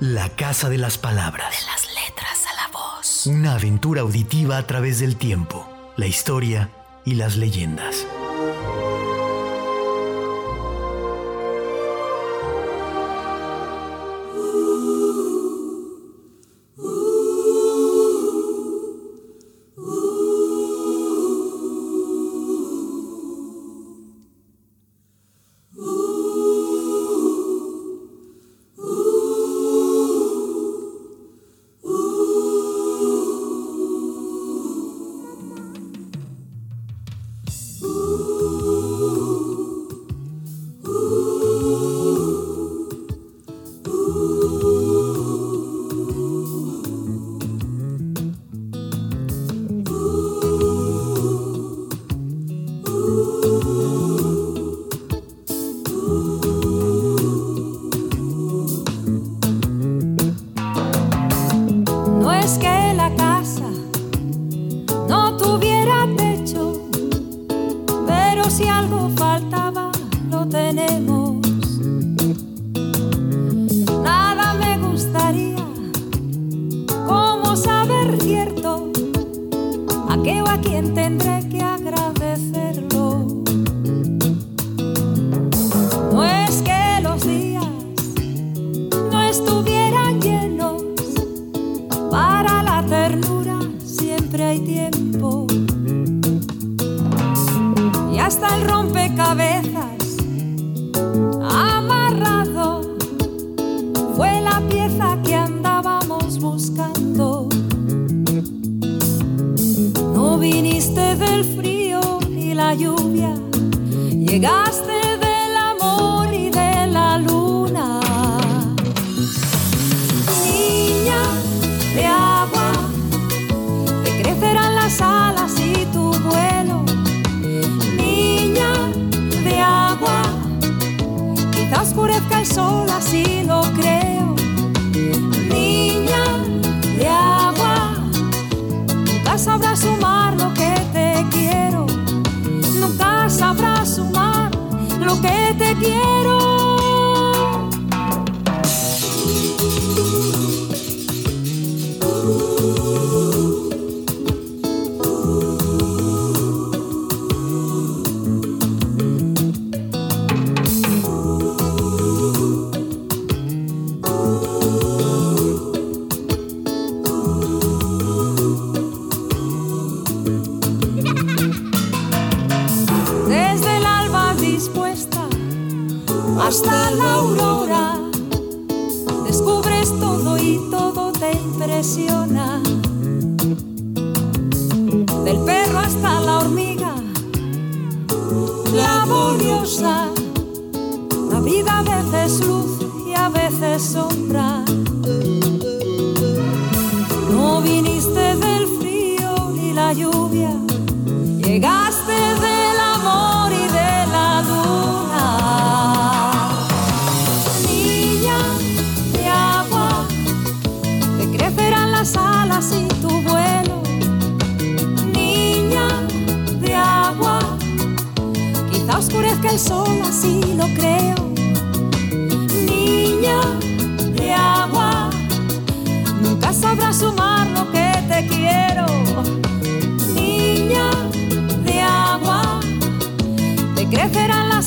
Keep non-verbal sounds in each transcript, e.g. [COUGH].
La Casa de las Palabras. De las letras a la voz. Una aventura auditiva a través del tiempo, la historia y las leyendas. hasta el rompecabezas amarrado fue la pieza que andábamos buscando. No viniste del frío y la lluvia, llegaste.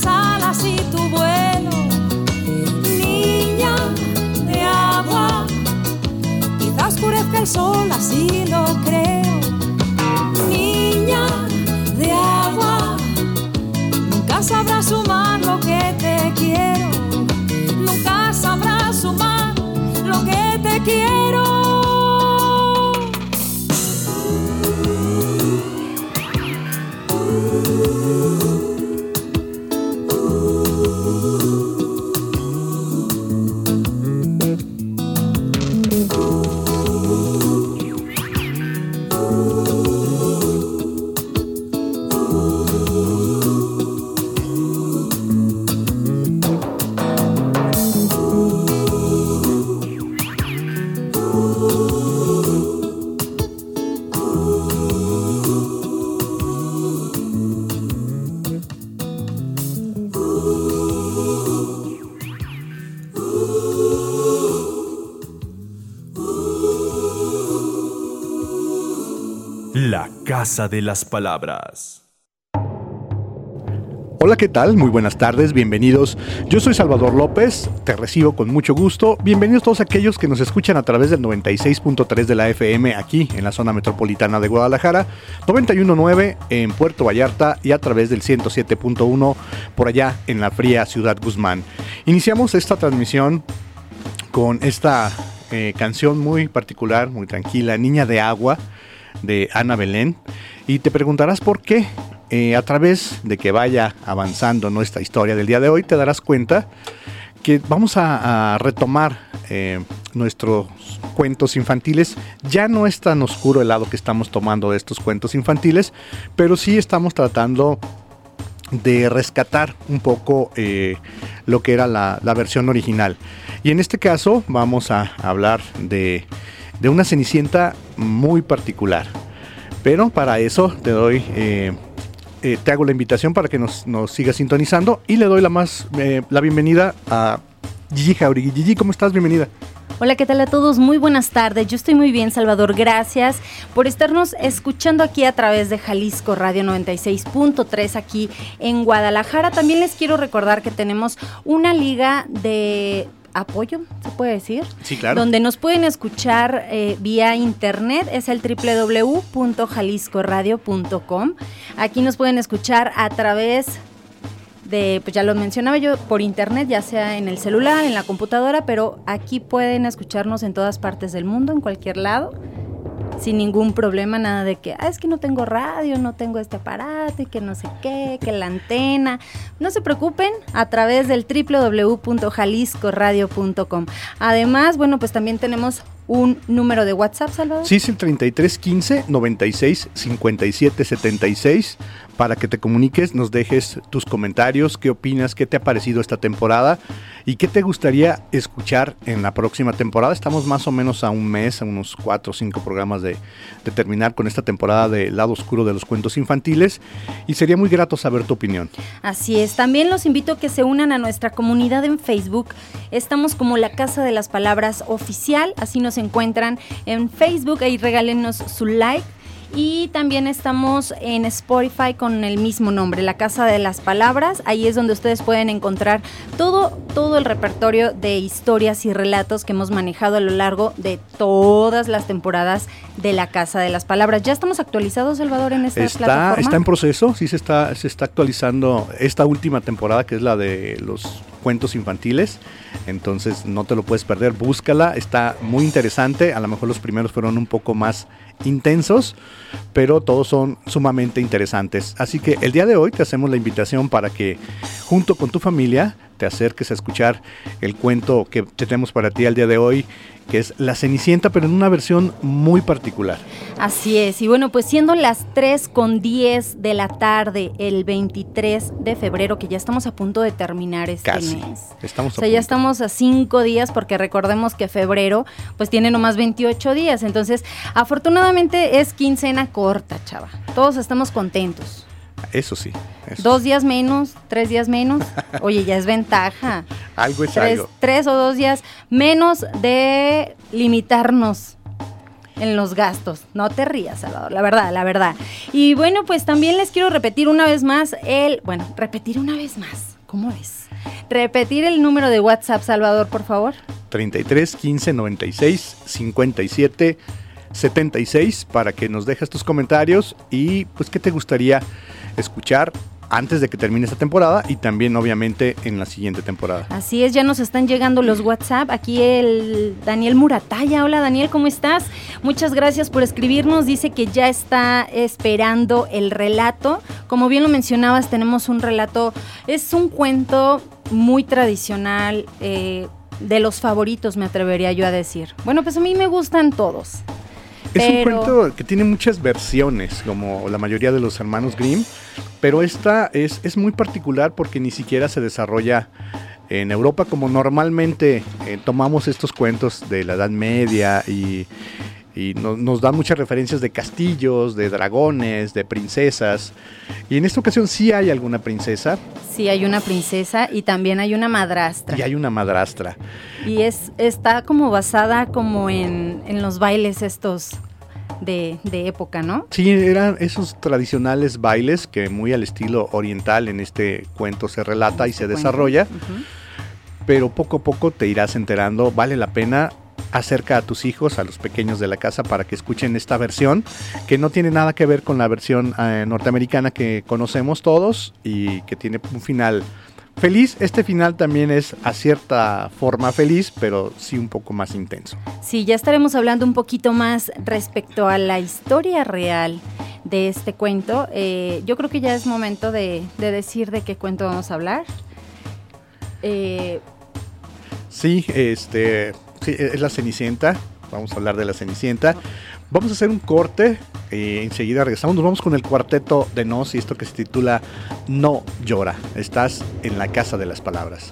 tus alas y tu vuelo, niña de agua. Quizá oscurezca el sol así lo Casa de las Palabras. Hola, ¿qué tal? Muy buenas tardes, bienvenidos. Yo soy Salvador López, te recibo con mucho gusto. Bienvenidos todos aquellos que nos escuchan a través del 96.3 de la FM aquí en la zona metropolitana de Guadalajara, 91.9 en Puerto Vallarta y a través del 107.1 por allá en la fría ciudad Guzmán. Iniciamos esta transmisión con esta eh, canción muy particular, muy tranquila, Niña de Agua de Ana Belén. Y te preguntarás por qué. Eh, a través de que vaya avanzando nuestra historia del día de hoy, te darás cuenta que vamos a, retomar eh, nuestros cuentos infantiles. Ya no es tan oscuro el lado que estamos tomando de estos cuentos infantiles, pero sí estamos tratando de rescatar un poco eh, lo que era la, versión original. Y en este caso vamos a hablar de, de una cenicienta muy particular. Pero para eso te doy eh, te hago la invitación para que nos, nos sigas sintonizando y le doy la más eh, la bienvenida a Gigi Jauregui. Gigi, ¿cómo estás? Bienvenida. Hola, ¿qué tal a todos? Muy buenas tardes. Yo estoy muy bien, Salvador. Gracias por estarnos escuchando aquí a través de Jalisco Radio 96.3 aquí en Guadalajara. También les quiero recordar que tenemos una liga de apoyo, se puede decir. Sí, claro. Donde nos pueden escuchar eh, vía internet, es el www.jaliscoradio.com. Aquí nos pueden escuchar a través de, pues ya lo mencionaba yo, por internet, ya sea en el celular, en la computadora, pero aquí pueden escucharnos en todas partes del mundo, en cualquier lado sin ningún problema, nada de que, ah, es que no tengo radio, no tengo este aparato y que no sé qué, que la antena. No se preocupen, a través del www.jaliscoradio.com. Además, bueno, pues también tenemos un número de WhatsApp, Salvador. Sí, es el 3315 96 57 76 para que te comuniques, nos dejes tus comentarios, qué opinas, qué te ha parecido esta temporada y qué te gustaría escuchar en la próxima temporada. Estamos más o menos a un mes, a unos cuatro o cinco programas de, de terminar con esta temporada de Lado Oscuro de los Cuentos Infantiles y sería muy grato saber tu opinión. Así es, también los invito a que se unan a nuestra comunidad en Facebook. Estamos como la Casa de las Palabras Oficial, así nos encuentran en Facebook, ahí regálenos su like y también estamos en Spotify con el mismo nombre, La Casa de las Palabras. Ahí es donde ustedes pueden encontrar todo, todo el repertorio de historias y relatos que hemos manejado a lo largo de todas las temporadas de La Casa de las Palabras. ¿Ya estamos actualizados, Salvador, en esta está, plataforma? Está en proceso, sí se está, se está actualizando esta última temporada, que es la de los cuentos infantiles. Entonces no te lo puedes perder, búscala, está muy interesante. A lo mejor los primeros fueron un poco más intensos, pero todos son sumamente interesantes. Así que el día de hoy te hacemos la invitación para que junto con tu familia te acerques a escuchar el cuento que tenemos para ti el día de hoy, que es La Cenicienta, pero en una versión muy particular. Así es, y bueno, pues siendo las 3 con 10 de la tarde, el 23 de febrero, que ya estamos a punto de terminar este Casi. mes. Estamos a o sea, ya estamos a 5 días, porque recordemos que febrero, pues tiene nomás 28 días. Entonces, afortunadamente es quincena corta, chava. Todos estamos contentos. Eso sí. eso Dos días menos, tres días menos. [LAUGHS] Oye, ya es ventaja. Algo es Tres, algo. tres o dos días menos de limitarnos en los gastos. No te rías, Salvador, la verdad, la verdad. Y bueno, pues también les quiero repetir una vez más el, bueno, repetir una vez más. ¿Cómo ves? Repetir el número de WhatsApp, Salvador, por favor. 33 15 96 57 76 para que nos dejes tus comentarios y pues qué te gustaría escuchar antes de que termine esta temporada y también obviamente en la siguiente temporada. Así es, ya nos están llegando los WhatsApp. Aquí el Daniel Murataya. Hola Daniel, ¿cómo estás? Muchas gracias por escribirnos. Dice que ya está esperando el relato. Como bien lo mencionabas, tenemos un relato, es un cuento muy tradicional, eh, de los favoritos me atrevería yo a decir. Bueno, pues a mí me gustan todos. Es un cuento que tiene muchas versiones, como la mayoría de los hermanos Grimm, pero esta es, es muy particular porque ni siquiera se desarrolla en Europa como normalmente eh, tomamos estos cuentos de la Edad Media y, y no- nos dan muchas referencias de castillos, de dragones, de princesas. Y en esta ocasión sí hay alguna princesa Sí, hay una princesa y también hay una madrastra. y hay una madrastra. Y es, está como basada como en, en los bailes estos de, época, ¿no? Sí, eran esos tradicionales bailes que muy al estilo oriental en este cuento se relata y se este desarrolla. Pero poco a poco te irás enterando, vale la pena acerca a tus hijos, a los pequeños de la casa, para que escuchen esta versión, que no tiene nada que ver con la versión eh, norteamericana que conocemos todos y que tiene un final feliz. Este final también es a cierta forma feliz, pero sí un poco más intenso. Sí, ya estaremos hablando un poquito más respecto a la historia real de este cuento. Eh, yo creo que ya es momento de, decir de qué cuento vamos a hablar. Eh, sí, este, sí, es la Cenicienta. Vamos a hablar de la Cenicienta. Vamos a hacer un corte y enseguida regresamos. Nos vamos con el cuarteto de Nos y esto que se titula No llora. Estás en la casa de las palabras.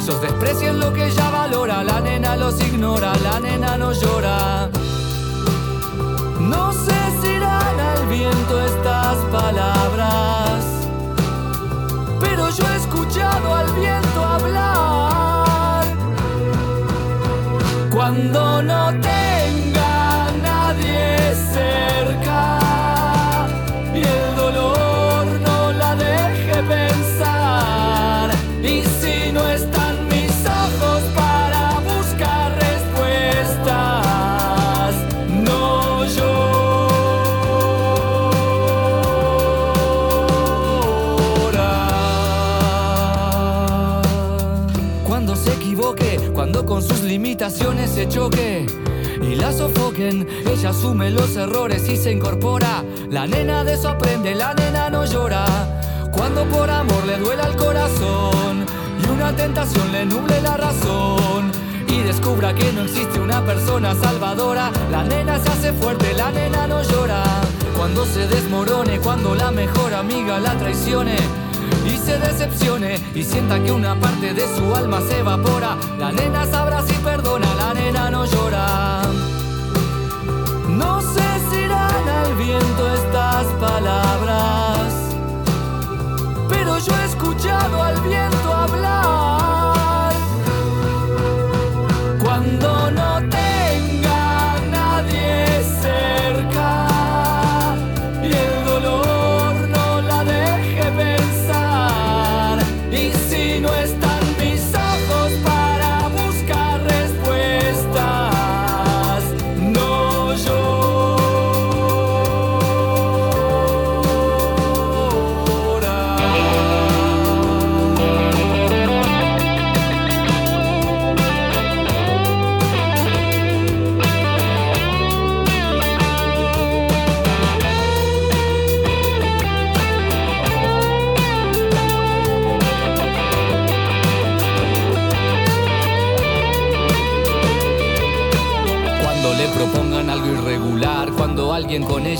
Esos desprecian lo que ella valora, la nena los ignora, la nena no llora. No sé si irán al viento estas palabras, pero yo he escuchado al viento hablar. Cuando no tenga nadie cerca sus limitaciones se choque y la sofoquen. Ella asume los errores y se incorpora. La nena de eso aprende, la nena no llora. Cuando por amor le duela el corazón y una tentación le nuble la razón. Y descubra que no existe una persona salvadora. La nena se hace fuerte, la nena no llora. Cuando se desmorone, cuando la mejor amiga la traicione se decepcione y sienta que una parte de su alma se evapora. La nena sabrá si perdona, la nena no llora. No sé si irán al viento estas palabras, pero yo he escuchado al viento hablar. Cuando no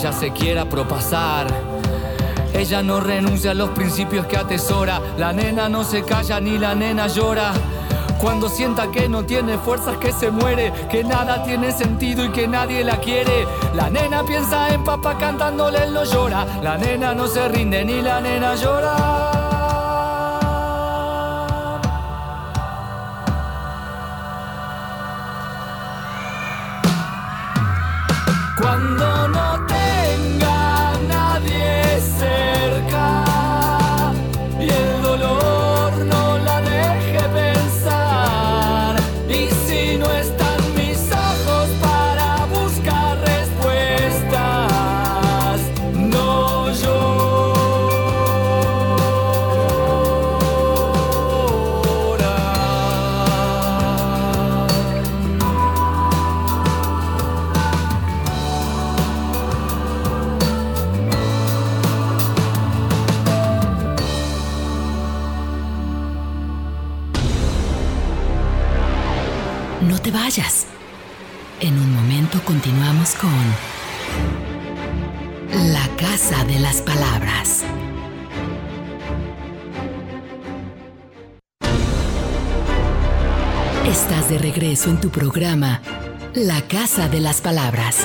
ella se quiera propasar. Ella no renuncia a los principios que atesora. La nena no se calla ni la nena llora. Cuando sienta que no tiene fuerzas, que se muere, que nada tiene sentido y que nadie la quiere. La nena piensa en papá cantándole, él no llora. La nena no se rinde ni la nena llora. Te vayas. En un momento continuamos con La Casa de las Palabras. Estás de regreso en tu programa La Casa de las Palabras.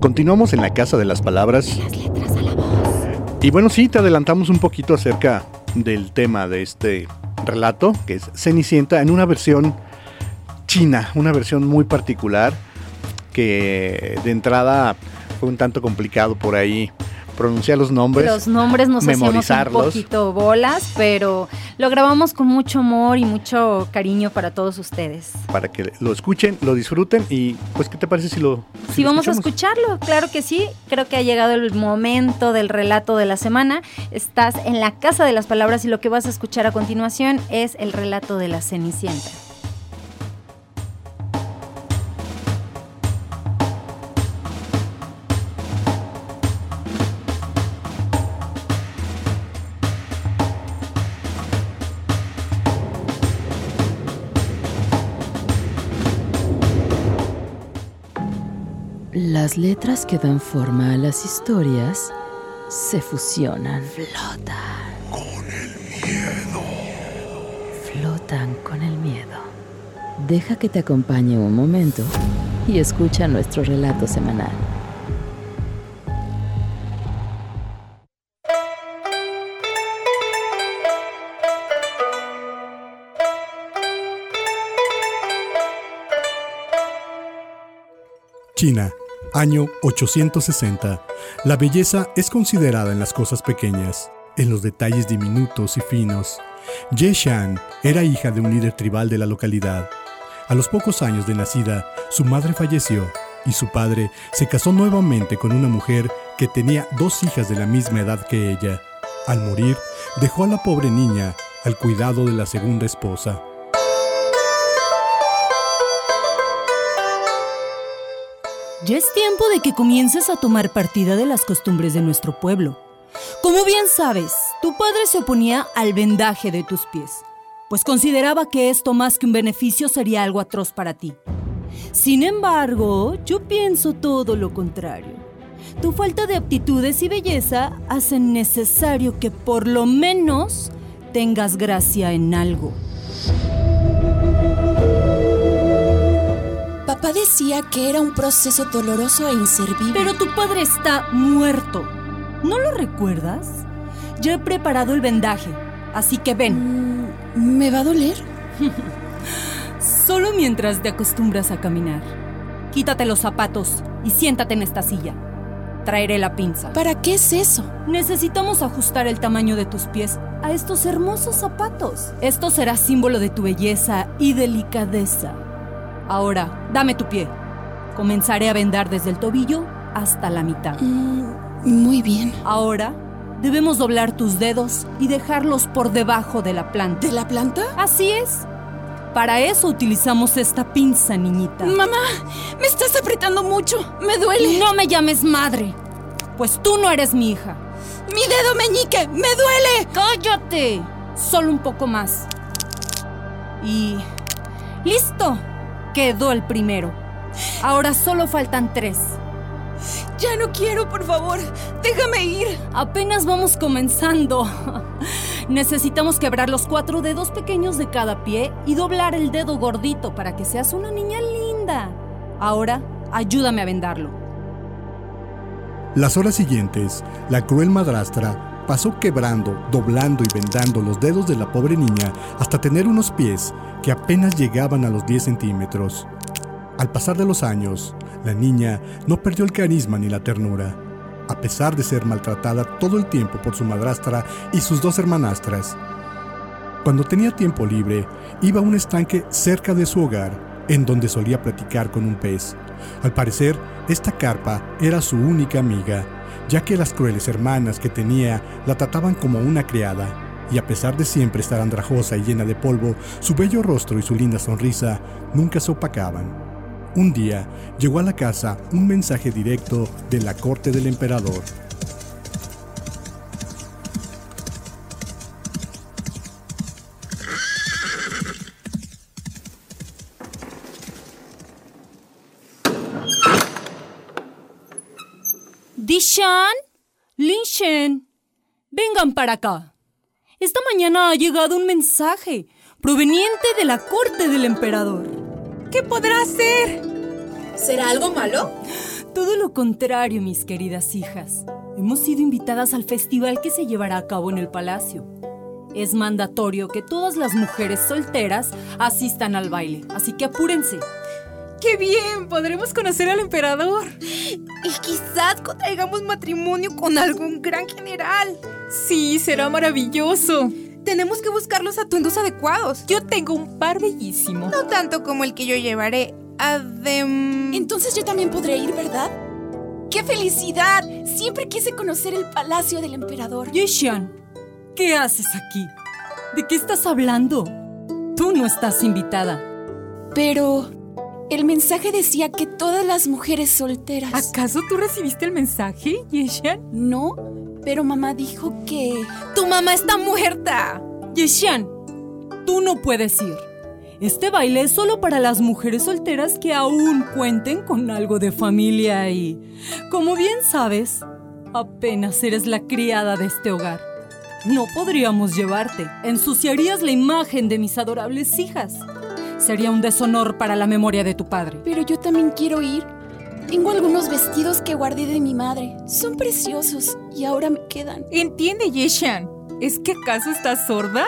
Continuamos en la Casa de las Palabras. Las letras. Y bueno, sí, te adelantamos un poquito acerca del tema de este relato, que es Cenicienta, en una versión china, una versión muy particular, que de entrada fue un tanto complicado por ahí pronunciar los nombres. Los nombres nos hacíamos un memorizarlos. poquito bolas, pero lo grabamos con mucho amor y mucho cariño para todos ustedes. Para que lo escuchen, lo disfruten y pues, ¿qué te parece si lo... Si lo vamos a escucharlo, claro que sí. Creo que ha llegado el momento del relato de la semana. Estás en la Casa de las Palabras y lo que vas a escuchar a continuación es el relato de la Cenicienta. Las letras que dan forma a las historias se fusionan. Flotan. Con el miedo. Flotan con el miedo. Deja que te acompañe un momento y escucha nuestro relato semanal. China, año 860. La belleza es considerada en las cosas pequeñas, en los detalles diminutos y finos. Ye Shan era hija de un líder tribal de la localidad. A los pocos años de nacida, su madre falleció y su padre se casó nuevamente con una mujer que tenía dos hijas de la misma edad que ella. Al morir, dejó a la pobre niña al cuidado de la segunda esposa. Ya es tiempo de que comiences a tomar partida de las costumbres de nuestro pueblo. Como bien sabes, tu padre se oponía al vendaje de tus pies, pues consideraba que esto más que un beneficio sería algo atroz para ti. Sin embargo, yo pienso todo lo contrario. Tu falta de aptitudes y belleza hacen necesario que por lo menos tengas gracia en algo. Papá decía que era un proceso doloroso e inservible. Pero tu padre está muerto. ¿No lo recuerdas? Ya he preparado el vendaje, así que ven. Mm, ¿Me va a doler? [LAUGHS] Solo mientras te acostumbras a caminar. Quítate los zapatos y siéntate en esta silla. Traeré la pinza. ¿Para qué es eso? Necesitamos ajustar el tamaño de tus pies a estos hermosos zapatos. Esto será símbolo de tu belleza y delicadeza. Ahora, dame tu pie. Comenzaré a vendar desde el tobillo hasta la mitad. Mm, muy bien. Ahora, debemos doblar tus dedos y dejarlos por debajo de la planta. ¿De la planta? Así es. Para eso utilizamos esta pinza, niñita. Mamá, me estás apretando mucho. Me duele. No me llames madre, pues tú no eres mi hija. Mi dedo meñique, me duele. ¡Cállate! Solo un poco más. Y... ¡Listo! Quedó el primero. Ahora solo faltan tres. Ya no quiero, por favor. Déjame ir. Apenas vamos comenzando. Necesitamos quebrar los cuatro dedos pequeños de cada pie y doblar el dedo gordito para que seas una niña linda. Ahora, ayúdame a vendarlo. Las horas siguientes, la cruel madrastra pasó quebrando, doblando y vendando los dedos de la pobre niña hasta tener unos pies que apenas llegaban a los 10 centímetros. Al pasar de los años, la niña no perdió el carisma ni la ternura, a pesar de ser maltratada todo el tiempo por su madrastra y sus dos hermanastras. Cuando tenía tiempo libre, iba a un estanque cerca de su hogar, en donde solía platicar con un pez. Al parecer, esta carpa era su única amiga, ya que las crueles hermanas que tenía la trataban como una criada, y a pesar de siempre estar andrajosa y llena de polvo, su bello rostro y su linda sonrisa nunca se opacaban. Un día llegó a la casa un mensaje directo de la corte del emperador. Yeshan, Lin Shen, vengan para acá. Esta mañana ha llegado un mensaje proveniente de la corte del emperador. ¿Qué podrá ser? ¿Será algo malo? Todo lo contrario, mis queridas hijas. Hemos sido invitadas al festival que se llevará a cabo en el palacio. Es mandatorio que todas las mujeres solteras asistan al baile, así que apúrense. ¡Qué bien! Podremos conocer al emperador. Y quizás contraigamos matrimonio con algún gran general. Sí, será maravilloso. Tenemos que buscar los atuendos adecuados. Yo tengo un par bellísimo. No tanto como el que yo llevaré. Adem... Entonces yo también podré ir, ¿verdad? ¡Qué felicidad! Siempre quise conocer el palacio del emperador. Yeshan, ¿qué haces aquí? ¿De qué estás hablando? Tú no estás invitada. Pero el mensaje decía que todas las mujeres solteras. ¿Acaso tú recibiste el mensaje, Yeshan? No, pero mamá dijo que. ¡Tu mamá está muerta! Yeshan, tú no puedes ir. Este baile es solo para las mujeres solteras que aún cuenten con algo de familia y, como bien sabes, apenas eres la criada de este hogar. No podríamos llevarte. Ensuciarías la imagen de mis adorables hijas. Sería un deshonor para la memoria de tu padre. Pero yo también quiero ir. Tengo algunos vestidos que guardé de mi madre. Son preciosos y ahora me quedan. Entiende, Yeshan. ¿Es que acaso estás sorda?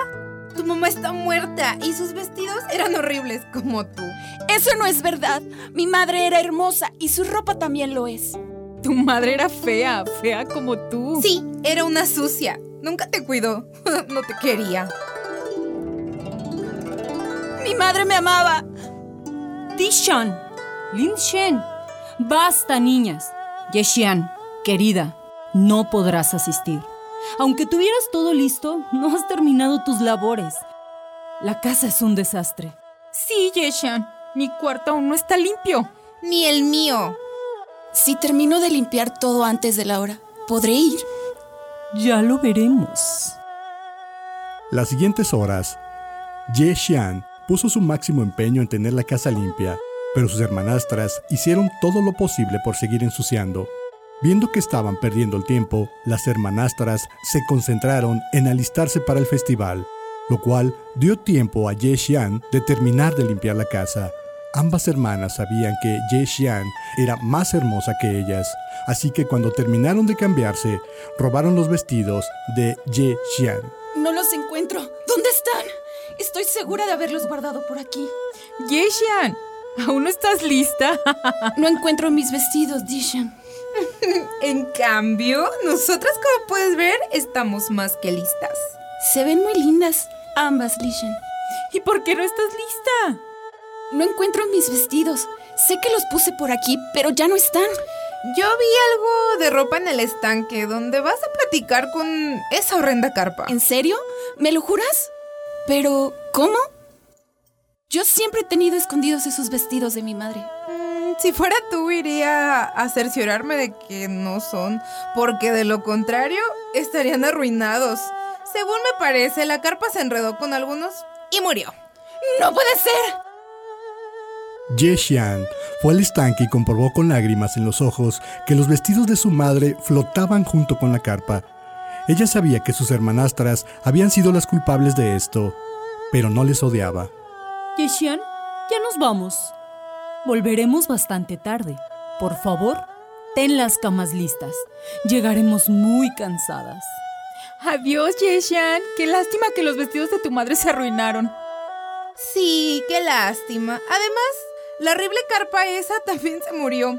Tu mamá está muerta y sus vestidos eran horribles como tú. Eso no es verdad. Mi madre era hermosa y su ropa también lo es. Tu madre era fea, fea como tú. Sí, era una sucia. Nunca te cuidó. [LAUGHS] no te quería. Mi madre me amaba. Dishan, Lin Shen. Basta, niñas. Yeshian, querida, no podrás asistir. Aunque tuvieras todo listo, no has terminado tus labores. La casa es un desastre. Sí, Yeshan. Mi cuarto aún no está limpio. Ni el mío. Si termino de limpiar todo antes de la hora, ¿podré ir? Ya lo veremos. Las siguientes horas, Ye Xian puso su máximo empeño en tener la casa limpia, pero sus hermanastras hicieron todo lo posible por seguir ensuciando. Viendo que estaban perdiendo el tiempo, las hermanastras se concentraron en alistarse para el festival, lo cual dio tiempo a Ye Xian de terminar de limpiar la casa. Ambas hermanas sabían que Ye Xian era más hermosa que ellas, así que cuando terminaron de cambiarse, robaron los vestidos de Ye Xian. No los encuentro. ¿Dónde están? Estoy segura de haberlos guardado por aquí. Ye Xian, ¿aún no estás lista? no encuentro mis vestidos, Dishan. [LAUGHS] en cambio, nosotras, como puedes ver, estamos más que listas. Se ven muy lindas, ambas, Lishan. ¿Y por qué no estás lista? No encuentro mis vestidos. Sé que los puse por aquí, pero ya no están. Yo vi algo de ropa en el estanque donde vas a platicar con esa horrenda carpa. ¿En serio? ¿Me lo juras? Pero, ¿cómo? Yo siempre he tenido escondidos esos vestidos de mi madre. Mm, si fuera tú, iría a cerciorarme de que no son, porque de lo contrario, estarían arruinados. Según me parece, la carpa se enredó con algunos y murió. ¡No puede ser! Ye Xian fue al estanque y comprobó con lágrimas en los ojos que los vestidos de su madre flotaban junto con la carpa. Ella sabía que sus hermanastras habían sido las culpables de esto, pero no les odiaba. Xian, ya nos vamos. Volveremos bastante tarde. Por favor, ten las camas listas. Llegaremos muy cansadas. Adiós, Yeshan. Qué lástima que los vestidos de tu madre se arruinaron. Sí, qué lástima. Además, la horrible carpa esa también se murió.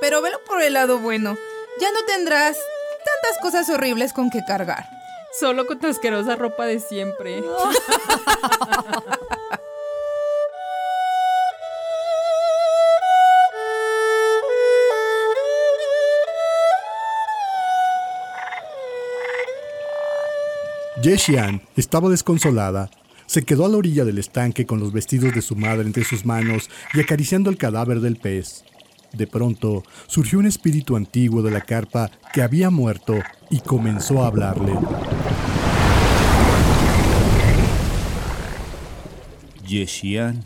Pero velo por el lado bueno. Ya no tendrás tantas cosas horribles con que cargar. Solo con tu asquerosa ropa de siempre. Ye Xian estaba desconsolada. Se quedó a la orilla del estanque con los vestidos de su madre entre sus manos y acariciando el cadáver del pez. De pronto surgió un espíritu antiguo de la carpa que había muerto y comenzó a hablarle. Yeshian,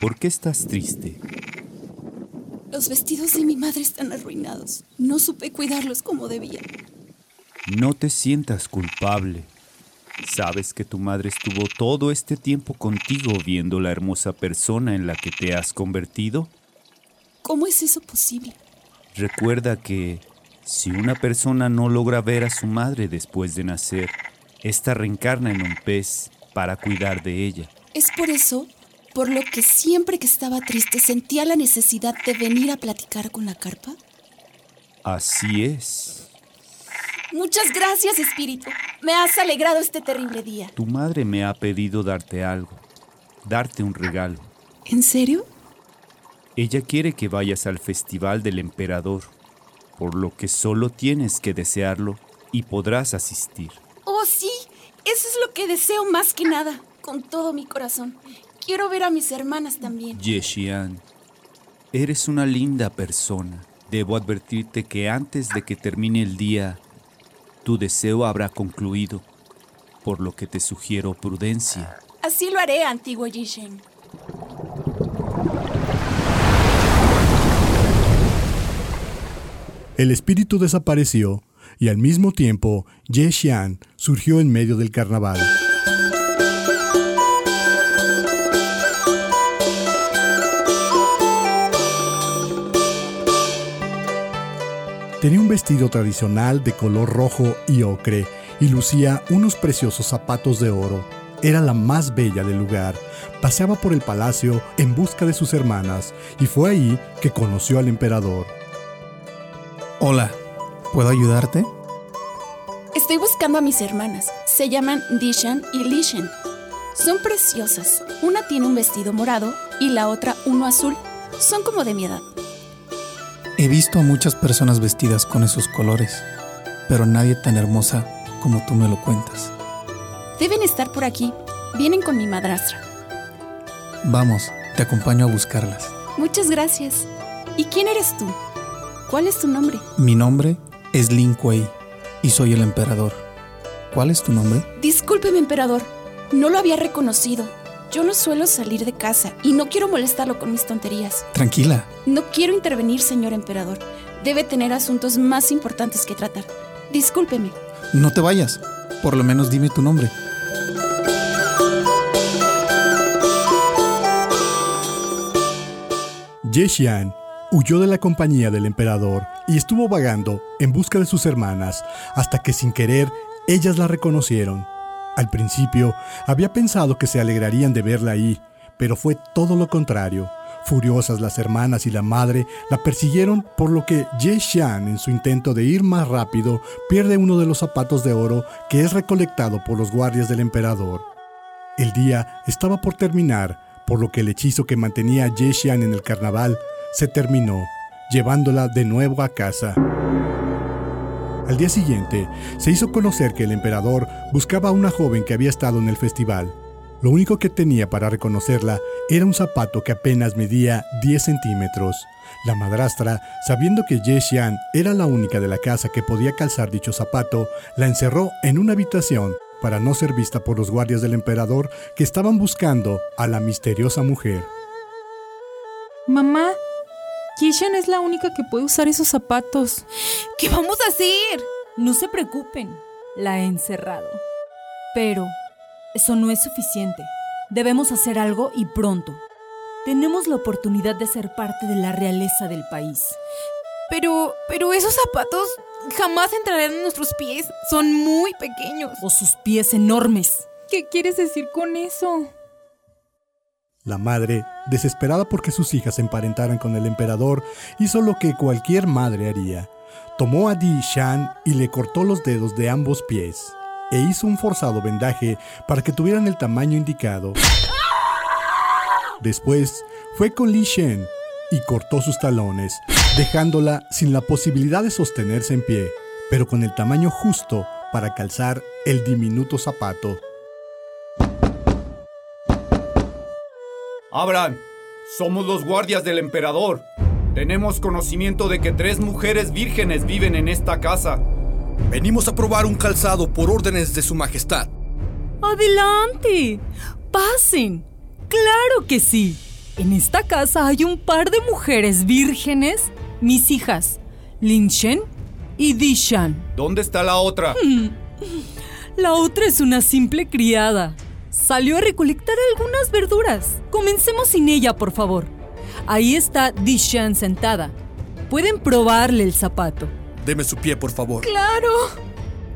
¿por qué estás triste? Los vestidos de mi madre están arruinados. No supe cuidarlos como debía. No te sientas culpable. Sabes que tu madre estuvo todo este tiempo contigo viendo la hermosa persona en la que te has convertido. ¿Cómo es eso posible? Recuerda que si una persona no logra ver a su madre después de nacer, ésta reencarna en un pez para cuidar de ella. Es por eso por lo que siempre que estaba triste sentía la necesidad de venir a platicar con la carpa. Así es. Muchas gracias, espíritu. Me has alegrado este terrible día. Tu madre me ha pedido darte algo, darte un regalo. ¿En serio? Ella quiere que vayas al festival del emperador, por lo que solo tienes que desearlo y podrás asistir. Oh, sí, eso es lo que deseo más que nada, con todo mi corazón. Quiero ver a mis hermanas también. Yeshian, eres una linda persona. Debo advertirte que antes de que termine el día, tu deseo habrá concluido, por lo que te sugiero prudencia. Así lo haré, antiguo Yishen. El espíritu desapareció y al mismo tiempo Ye Xian surgió en medio del carnaval. Tenía un vestido tradicional de color rojo y ocre y lucía unos preciosos zapatos de oro. Era la más bella del lugar. Paseaba por el palacio en busca de sus hermanas y fue ahí que conoció al emperador. Hola, ¿puedo ayudarte? Estoy buscando a mis hermanas. Se llaman Dishan y Lishan. Son preciosas. Una tiene un vestido morado y la otra uno azul. Son como de mi edad. He visto a muchas personas vestidas con esos colores, pero nadie tan hermosa como tú me lo cuentas. Deben estar por aquí. Vienen con mi madrastra. Vamos, te acompaño a buscarlas. Muchas gracias. ¿Y quién eres tú? ¿Cuál es tu nombre? Mi nombre es Lin Kuei y soy el emperador. ¿Cuál es tu nombre? Discúlpeme, emperador. No lo había reconocido. Yo no suelo salir de casa y no quiero molestarlo con mis tonterías. Tranquila. No quiero intervenir, señor emperador. Debe tener asuntos más importantes que tratar. Discúlpeme. No te vayas. Por lo menos dime tu nombre. Ye Xian huyó de la compañía del emperador y estuvo vagando en busca de sus hermanas hasta que sin querer ellas la reconocieron. Al principio había pensado que se alegrarían de verla ahí, pero fue todo lo contrario. Furiosas las hermanas y la madre la persiguieron por lo que Ye Xian en su intento de ir más rápido pierde uno de los zapatos de oro que es recolectado por los guardias del emperador. El día estaba por terminar, por lo que el hechizo que mantenía a Ye Xian en el carnaval se terminó, llevándola de nuevo a casa. Al día siguiente, se hizo conocer que el emperador buscaba a una joven que había estado en el festival. Lo único que tenía para reconocerla era un zapato que apenas medía 10 centímetros. La madrastra, sabiendo que Ye Xian era la única de la casa que podía calzar dicho zapato, la encerró en una habitación para no ser vista por los guardias del emperador que estaban buscando a la misteriosa mujer. Mamá, Kishan es la única que puede usar esos zapatos. ¿Qué vamos a hacer? No se preocupen, la he encerrado. Pero eso no es suficiente. Debemos hacer algo y pronto. Tenemos la oportunidad de ser parte de la realeza del país. Pero, pero esos zapatos jamás entrarán en nuestros pies. Son muy pequeños. O sus pies enormes. ¿Qué quieres decir con eso? La madre, desesperada porque sus hijas se emparentaran con el emperador, hizo lo que cualquier madre haría. Tomó a Di Shan y le cortó los dedos de ambos pies, e hizo un forzado vendaje para que tuvieran el tamaño indicado. Después fue con Li Shen y cortó sus talones, dejándola sin la posibilidad de sostenerse en pie, pero con el tamaño justo para calzar el diminuto zapato. Abran, somos los guardias del emperador. Tenemos conocimiento de que tres mujeres vírgenes viven en esta casa. Venimos a probar un calzado por órdenes de su majestad. Adelante. Pasen. Claro que sí. En esta casa hay un par de mujeres vírgenes, mis hijas, Lin Shen y Di Shan. ¿Dónde está la otra? [LAUGHS] La otra es una simple criada. Salió a recolectar algunas verduras. Comencemos sin ella, por favor. Ahí está Di Shan sentada. Pueden probarle el zapato. Deme su pie, por favor. ¡Claro!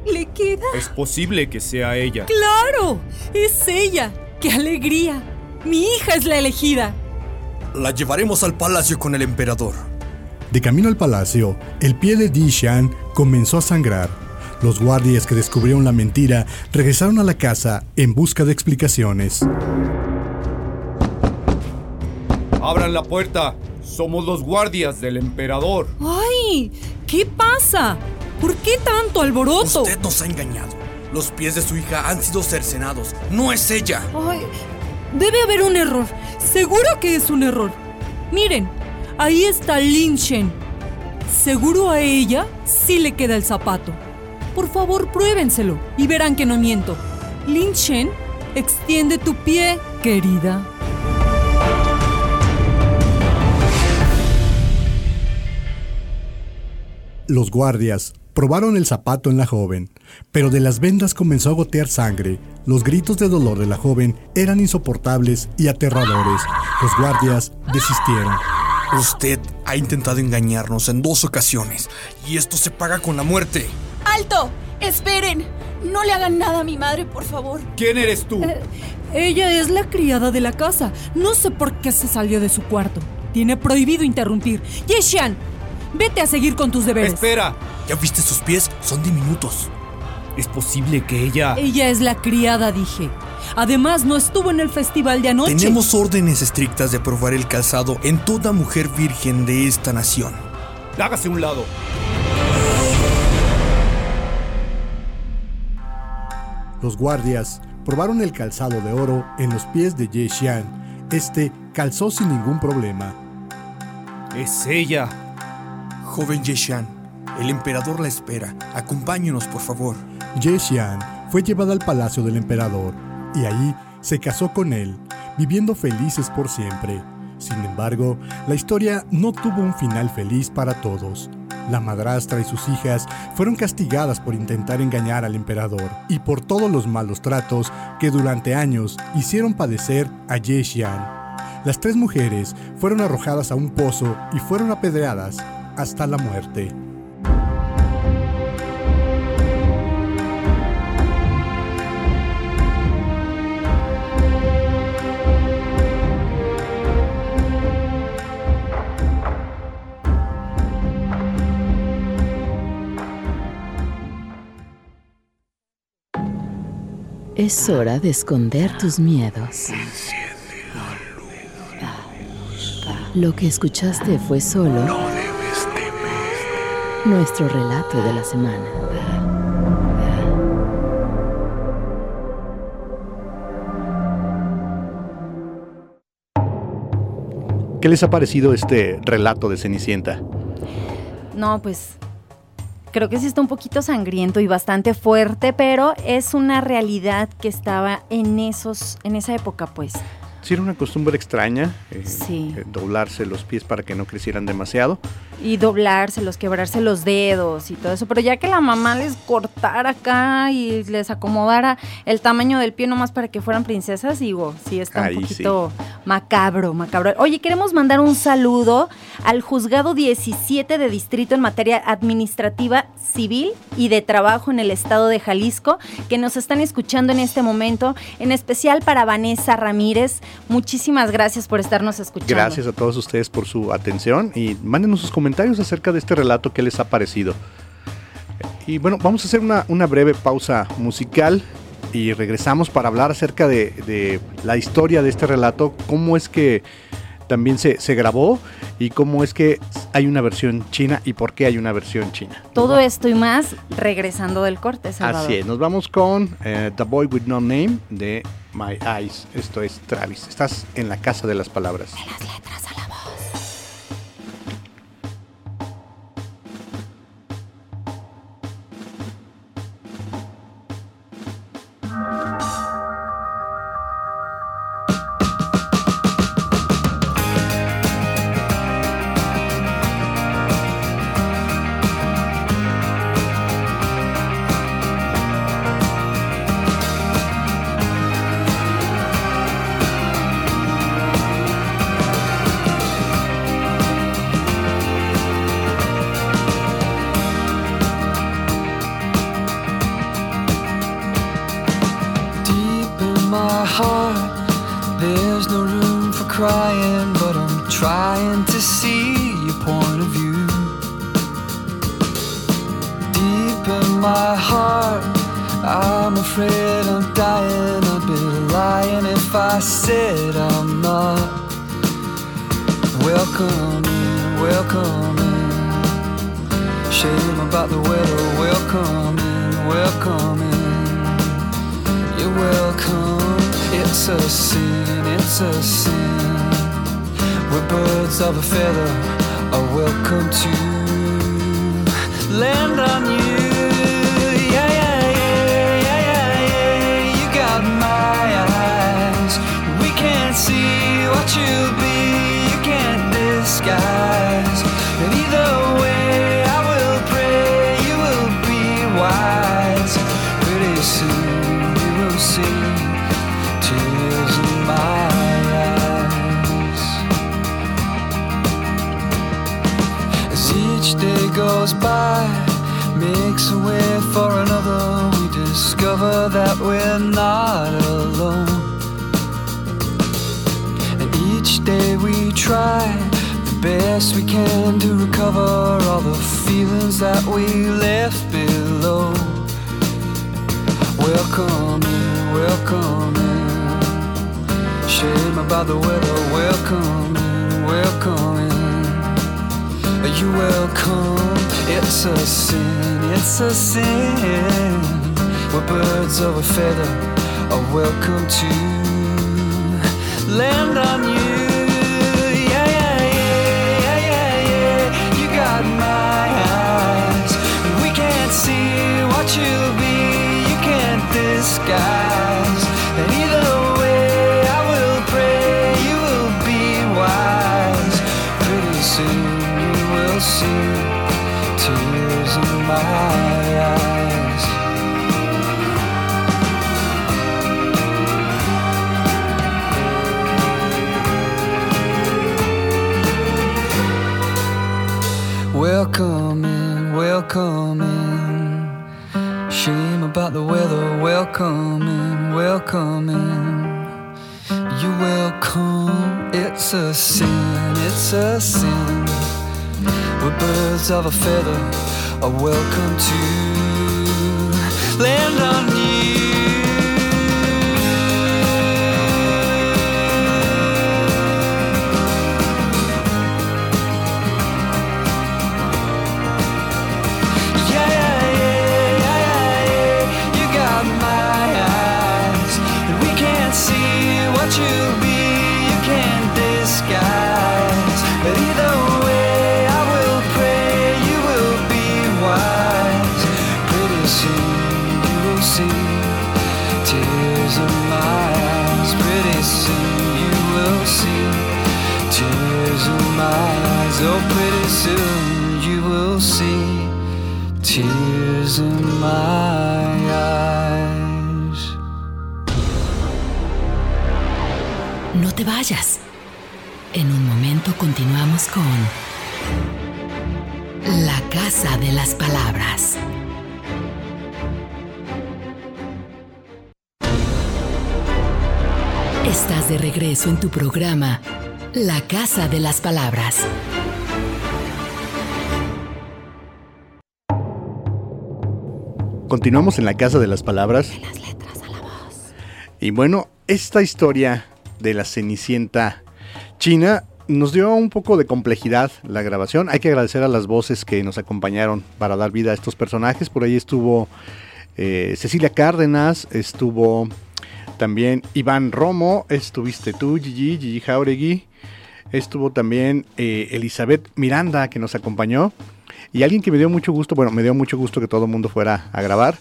¿Le queda? Es posible que sea ella. ¡Claro! Es ella. ¡Qué alegría! Mi hija es la elegida. La llevaremos al palacio con el emperador. De camino al palacio, el pie de Di Shan comenzó a sangrar. Los guardias que descubrieron la mentira regresaron a la casa en busca de explicaciones. Abran la puerta. Somos los guardias del emperador. ¡Ay! ¿Qué pasa? ¿Por qué tanto alboroto? Usted nos ha engañado. Los pies de su hija han sido cercenados. No es ella. Ay, debe haber un error. Seguro que es un error. Miren, ahí está Lin Shen. Seguro a ella sí le queda el zapato. Por favor, pruébenselo y verán que no miento. Lin Shen, extiende tu pie, querida. Los guardias probaron el zapato en la joven, pero de las vendas comenzó a gotear sangre. Los gritos de dolor de la joven eran insoportables y aterradores. Los guardias desistieron. Usted ha intentado engañarnos en dos ocasiones y esto se paga con la muerte. ¡Alto! ¡Esperen! No le hagan nada a mi madre, por favor. ¿Quién eres tú? Eh, ella es la criada de la casa. No sé por qué se salió de su cuarto. Tiene prohibido interrumpir. Yeshan, vete a seguir con tus deberes. Espera. ¿Ya viste sus pies? Son diminutos. Es posible que ella... Ella es la criada, dije. Además, no estuvo en el festival de anoche. Tenemos órdenes estrictas de probar el calzado en toda mujer virgen de esta nación. Hágase un lado. Los guardias probaron el calzado de oro en los pies de Ye Xian. Este calzó sin ningún problema. Es ella. Joven Ye Xian, el emperador la espera. Acompáñenos, por favor. Ye Xian fue llevada al palacio del emperador y ahí se casó con él, viviendo felices por siempre. Sin embargo, la historia no tuvo un final feliz para todos. La madrastra y sus hijas fueron castigadas por intentar engañar al emperador y por todos los malos tratos que durante años hicieron padecer a Ye Xian. Las tres mujeres fueron arrojadas a un pozo y fueron apedreadas hasta la muerte. Es hora de esconder tus miedos. Lo que escuchaste fue solo nuestro relato de la semana. ¿Qué les ha parecido este relato de Cenicienta? No, pues creo que sí está un poquito sangriento y bastante fuerte, pero es una realidad que estaba en esos, en esa época, pues. Sí, era una costumbre extraña, eh, Sí. eh, doblarse los pies para que no crecieran demasiado. Y doblárselos, quebrarse los dedos y todo eso. Pero ya que la mamá les cortara acá y les acomodara el tamaño del pie nomás para que fueran princesas, digo, sí está Ahí un sí. poquito macabro, macabro. Oye, queremos mandar un saludo al juzgado 17 de distrito en materia administrativa, civil y de trabajo en el estado de Jalisco, que nos están escuchando en este momento, en especial para Vanessa Ramírez. Muchísimas gracias por estarnos escuchando. Gracias a todos ustedes por su atención y mándenos sus comentarios acerca de este relato que les ha parecido. Y bueno, vamos a hacer una, una breve pausa musical y regresamos para hablar acerca de, de la historia de este relato, cómo es que también se, se grabó y cómo es que hay una versión china y por qué hay una versión china. Todo esto y más regresando del corte, Salvador. Así es, nos vamos con eh, The Boy With No Name de My Eyes. Esto es Travis. Estás en la casa de las palabras. Las letras a la each day goes by, makes a way for another, we discover that we're not alone. And each day we try the best we can to recover all the feelings that we left below. Welcome in, welcome in. Shame about the weather. Welcome in, welcome you welcome? It's a sin, it's a sin. We're birds of a feather are welcome to land on you. Yeah, yeah, yeah, yeah, yeah, yeah. You got my eyes. We can't see what you'll be, you can't disguise. And either Welcome in, welcome in. Shame about the weather. Welcome in, welcome in. You welcome. It's a sin, it's a sin. We're birds of a feather welcome to land on La Casa de las Palabras. Continuamos en la Casa de las Palabras. Y bueno, esta historia de la Cenicienta China nos dio un poco de complejidad la grabación. Hay que agradecer a las voces que nos acompañaron para dar vida a estos personajes. Por ahí estuvo eh, Cecilia Cárdenas, estuvo también Iván Romo, estuviste tú, Gigi, Gigi Jauregui. Estuvo también eh, Elizabeth Miranda que nos acompañó. Y alguien que me dio mucho gusto, bueno, me dio mucho gusto que todo el mundo fuera a grabar.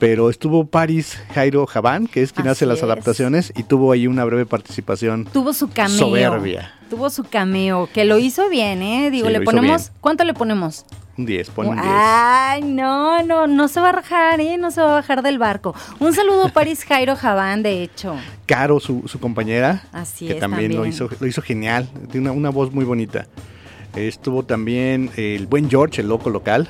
Pero estuvo Paris Jairo Javán, que es quien Así hace las es. adaptaciones, y tuvo ahí una breve participación Tuvo su cameo. soberbia. Tuvo su cameo, que lo hizo bien, ¿eh? Digo, Sí, le ponemos. ¿Cuánto le ponemos? Un 10, pon un 10. Ay, no, no, no se va a rajar, ¿eh? No se va a bajar del barco. Un saludo a Paris Jairo Javán, de hecho. Caro, su, su compañera, Así que es, también, Lo, hizo, lo hizo genial, tiene una, una voz muy bonita. Estuvo también el buen George, el loco local.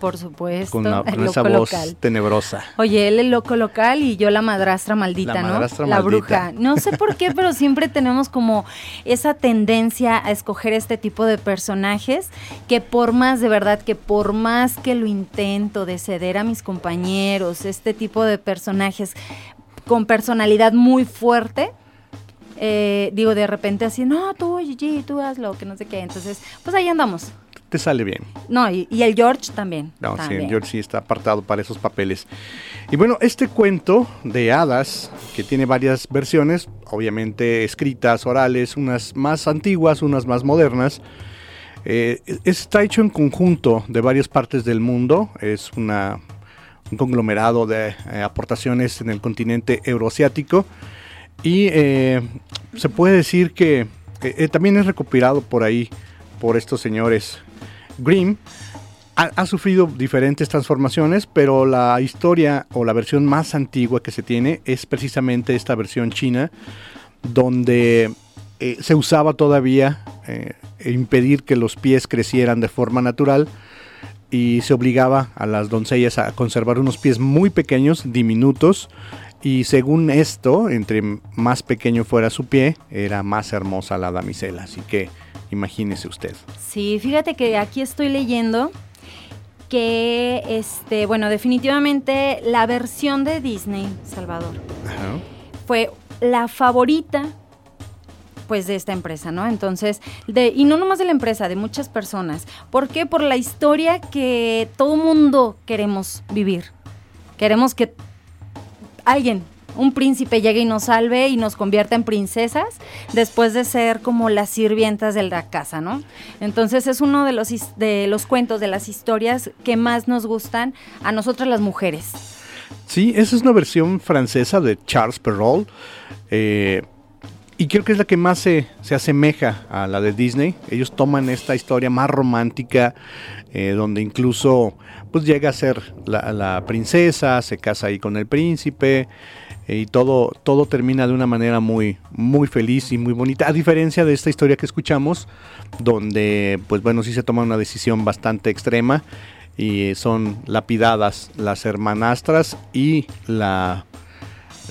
Por supuesto. Con, una- [LAUGHS] el con esa loco voz local. tenebrosa. Oye, él el loco local y yo la madrastra maldita, La ¿no? madrastra la maldita. bruja. No sé por qué, pero siempre tenemos como esa tendencia a escoger este tipo de personajes que por más, de verdad, que por más que lo intento de ceder a mis compañeros, este tipo de personajes con personalidad muy fuerte, eh, digo de repente así, no, tú, Gigi, tú hazlo, que no sé qué. Entonces, pues ahí andamos. Te sale bien. No, y, y el George también. No, sí, el George sí está apartado para esos papeles. Y bueno, este cuento de hadas, que tiene varias versiones, obviamente escritas, orales, unas más antiguas, unas más modernas, eh, está hecho en conjunto de varias partes del mundo. Es una, un conglomerado de eh, aportaciones en el continente euroasiático. Y eh, se puede decir que también es recopilado por ahí, por estos señores Grimm. Ha, sufrido diferentes transformaciones, pero la historia o la versión más antigua que se tiene es precisamente esta versión china, donde eh, se usaba todavía eh, impedir que los pies crecieran de forma natural y se obligaba a las doncellas a conservar unos pies muy pequeños, diminutos, y según esto, entre más pequeño fuera su pie, era más hermosa la damisela. Así que imagínese usted. Sí, fíjate que aquí estoy leyendo que, este, bueno, definitivamente la versión de Disney, Salvador, fue la favorita pues de esta empresa, ¿no? Entonces, de, y no nomás de la empresa, de muchas personas. ¿Por qué? Por la historia que todo mundo queremos vivir. Queremos que alguien, un príncipe llegue y nos salve y nos convierta en princesas después de ser como las sirvientas de la casa, ¿no? Entonces es uno de los, de los cuentos, de las historias que más nos gustan a nosotras las mujeres. Sí, esa es una versión francesa de Charles Perrault. eh, y creo que es la que más se, se asemeja a la de Disney. Ellos toman esta historia más romántica, eh, donde incluso pues llega a ser la, princesa, se casa ahí con el príncipe, eh, y todo, todo termina de una manera muy, muy feliz y muy bonita. A diferencia de esta historia que escuchamos, donde pues bueno, sí se toma una decisión bastante extrema y son lapidadas las hermanastras y la,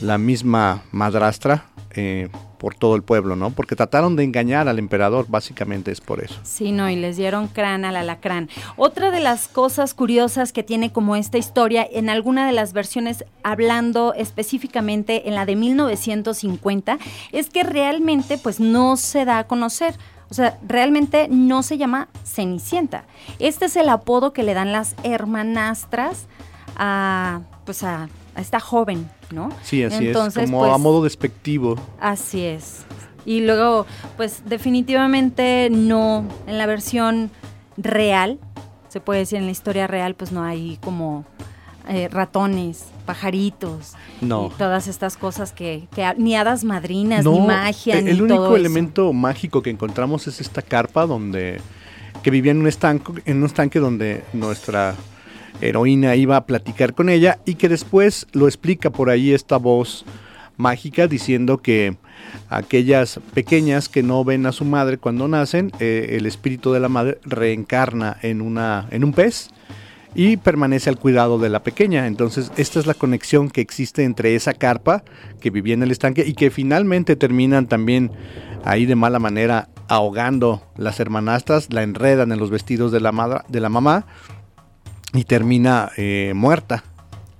la misma madrastra eh, por todo el pueblo, ¿no? Porque trataron de engañar al emperador, básicamente es por eso. Sí, no, y les dieron crán al alacrán. Otra de las cosas curiosas que tiene como esta historia, en alguna de las versiones, hablando específicamente en la de 1950, es que realmente pues no se da a conocer. O sea, realmente no se llama Cenicienta. Este es el apodo que le dan las hermanastras a, pues a, a esta joven, ¿no? Sí, así Entonces, es, como pues, a modo despectivo. Así es. Y luego, pues definitivamente no, en la versión real, se puede decir en la historia real, pues no hay como eh, ratones, pajaritos, No. y todas estas cosas que, que ni hadas madrinas, No, ni magia, el, ni el todo único eso. elemento mágico que encontramos es esta carpa donde que vivía en un estanco, en un estanque donde nuestra heroína iba a platicar con ella y que después lo explica por ahí esta voz mágica diciendo que aquellas pequeñas que no ven a su madre cuando nacen, eh, el espíritu de la madre reencarna en una en un pez y permanece al cuidado de la pequeña. Entonces, esta es la conexión que existe entre esa carpa que vivía en el estanque y que finalmente terminan también ahí de mala manera ahogando las hermanastras, la enredan en los vestidos de la, madra- de la mamá y termina eh, muerta.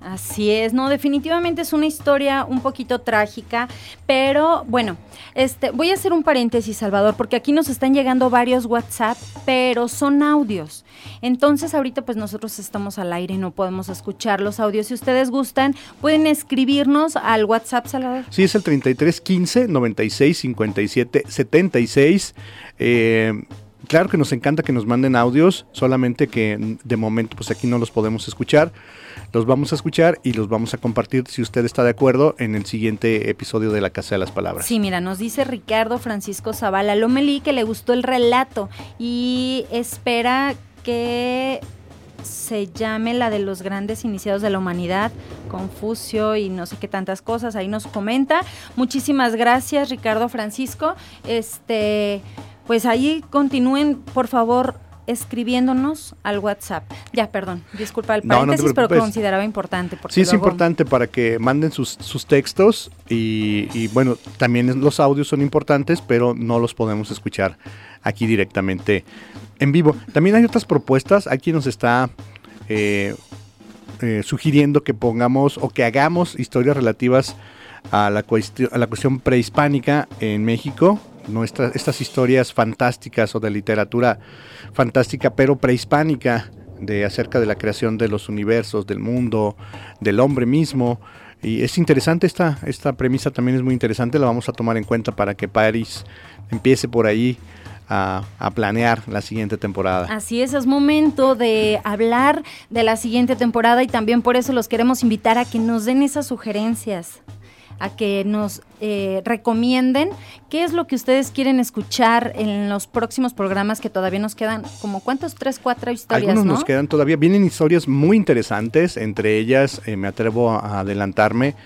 Así es, no, definitivamente es una historia un poquito trágica, pero bueno, este, voy a hacer un paréntesis, Salvador, porque aquí nos están llegando varios WhatsApp, pero son audios. Entonces, ahorita pues nosotros estamos al aire y no podemos escuchar los audios. Si ustedes gustan, pueden escribirnos al WhatsApp, Salvador. Sí, es el 33 15 96 57 76. Eh, claro que nos encanta que nos manden audios, solamente que de momento pues aquí no los podemos escuchar. Los vamos a escuchar y los vamos a compartir, si usted está de acuerdo, en el siguiente episodio de La Casa de las Palabras. Sí, mira, nos dice Ricardo Francisco Zavala Lomelí que le gustó el relato y espera que se llame la de los grandes iniciados de la humanidad, Confucio y no sé qué tantas cosas. Ahí nos comenta. Muchísimas gracias, Ricardo Francisco. Este, pues ahí continúen, por favor, escribiéndonos al WhatsApp. Ya, perdón, disculpa el No, no te paréntesis, pero consideraba importante. Porque Sí, es luego- importante para que manden sus, sus textos y, y, bueno, también los audios son importantes, pero no los podemos escuchar aquí directamente en vivo. También hay otras propuestas, quien nos está eh, eh, sugiriendo que pongamos o que hagamos historias relativas a la, a la cuestión prehispánica en México. Estas historias fantásticas o de literatura fantástica pero prehispánica de acerca de la creación de los universos, del mundo, del hombre mismo. Y es interesante esta, esta premisa, también es muy interesante, la vamos a tomar en cuenta para que Paris empiece por ahí a planear la siguiente temporada. Así es, es momento de hablar de la siguiente temporada y también por eso los queremos invitar a que nos den esas sugerencias, a que nos eh, recomienden qué es lo que ustedes quieren escuchar en los próximos programas que todavía nos quedan, como cuántos, tres, cuatro historias, Algunos ¿no? nos quedan todavía, vienen historias muy interesantes, entre ellas eh, me atrevo a adelantarme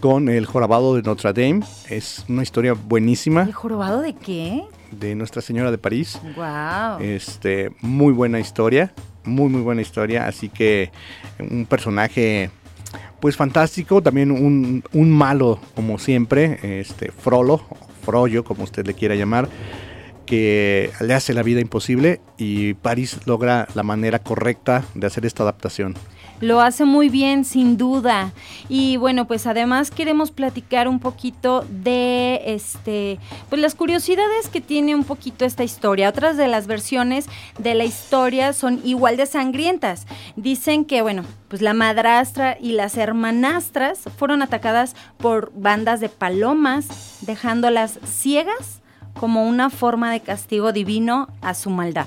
con el jorobado de Notre Dame, es una historia buenísima ¿El jorobado de qué? de Nuestra Señora de París. Wow. Este, muy buena historia, muy muy buena historia, así que un personaje pues fantástico, también un, un malo como siempre, este Frollo, Frollo como usted le quiera llamar, que le hace la vida imposible y París logra la manera correcta de hacer esta adaptación. Lo hace muy bien, sin duda. Y bueno, pues además queremos platicar un poquito de este, pues las curiosidades que tiene un poquito esta historia. Otras de las versiones de la historia son igual de sangrientas. Dicen que, bueno, pues la madrastra y las hermanastras fueron atacadas por bandas de palomas, dejándolas ciegas como una forma de castigo divino a su maldad.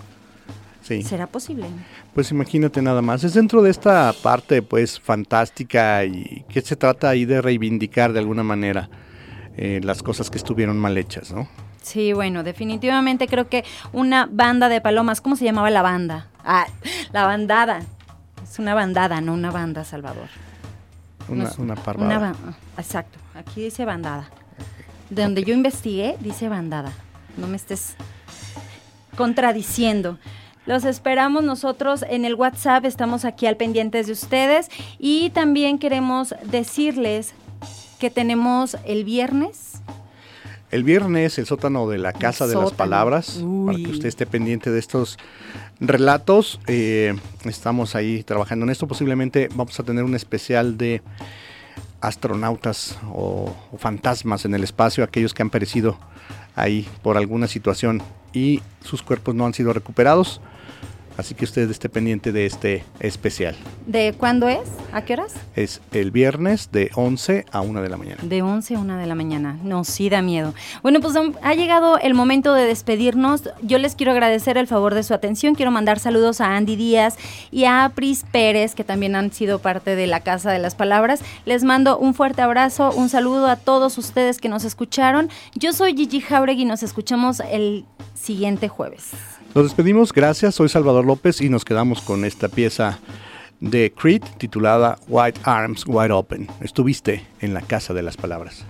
Sí. ¿Será posible? Pues imagínate nada más, es dentro de esta parte pues fantástica y que se trata ahí de reivindicar de alguna manera eh, las cosas que estuvieron mal hechas, ¿no? Sí, bueno, definitivamente creo que una banda de palomas, ¿cómo se llamaba la banda? Ah, la bandada. Es una bandada, no una banda, Salvador. Una, No es- una parvada. Una ba- exacto, aquí dice bandada. De donde yo investigué, dice bandada. No me estés contradiciendo. Los esperamos nosotros en el WhatsApp, estamos aquí al pendientes de ustedes y también queremos decirles que tenemos el viernes El viernes, el sótano de la Casa de las. Palabras, para que usted esté pendiente de estos relatos. eh, estamos ahí trabajando en esto. Posiblemente vamos a tener un especial de astronautas o, o fantasmas en el espacio, aquellos que han perecido ahí por alguna situación y sus cuerpos no han sido recuperados. Así que usted esté pendiente de este especial. ¿De cuándo es? ¿A qué horas? Es el viernes de 11 a 1 de la mañana. De 11 a 1 de la mañana. No, sí da miedo. Bueno, pues ha llegado el momento de despedirnos. Yo les quiero agradecer el favor de su atención. Quiero mandar saludos a Andy Díaz y a Pris Pérez, que también han sido parte de la Casa de las Palabras. Les mando un fuerte abrazo, un saludo a todos ustedes que nos escucharon. Yo soy Gigi Jauregui y nos escuchamos el siguiente jueves. Nos despedimos, gracias, soy Salvador López y nos quedamos con esta pieza de Creed titulada White Arms Wide Open. Estuviste en la Casa de las Palabras.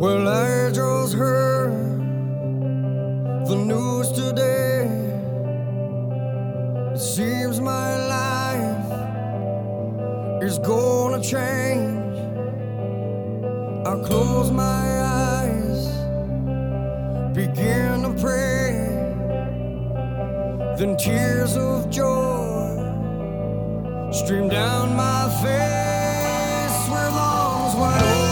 Well, I just heard the news today. It seems my life is gonna change. I close my eyes, begin to pray. Then tears of joy stream down my face with arms wide open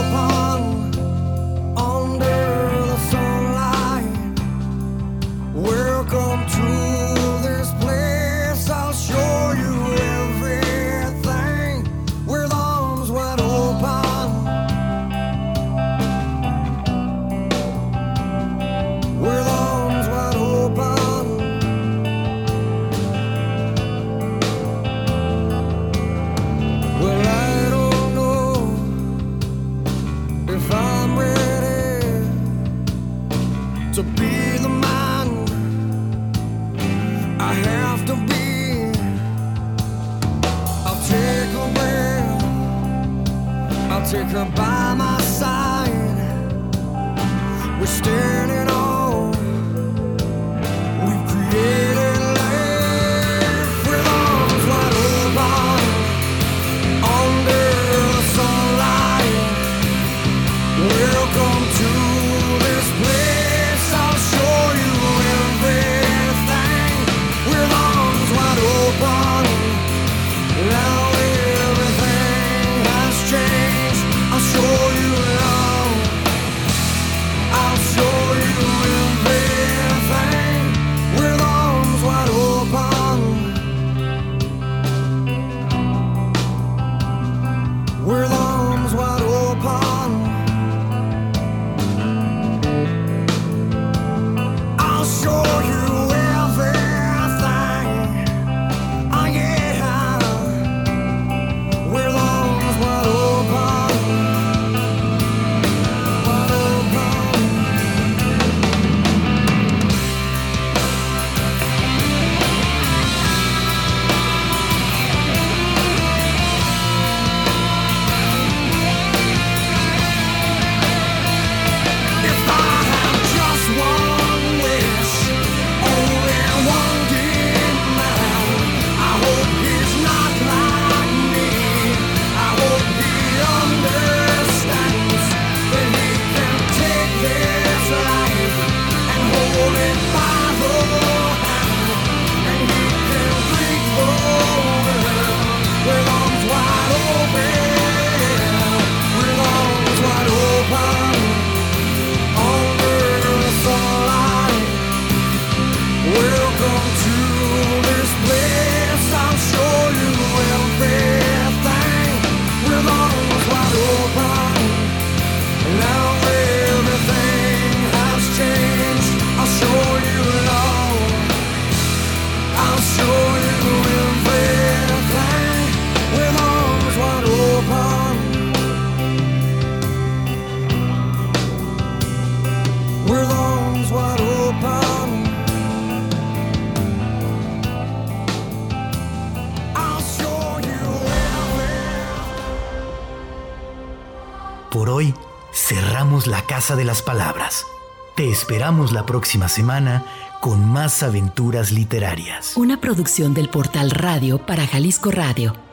De las Palabras. Te esperamos la próxima semana con más aventuras literarias. Una producción del portal Radio para Jalisco Radio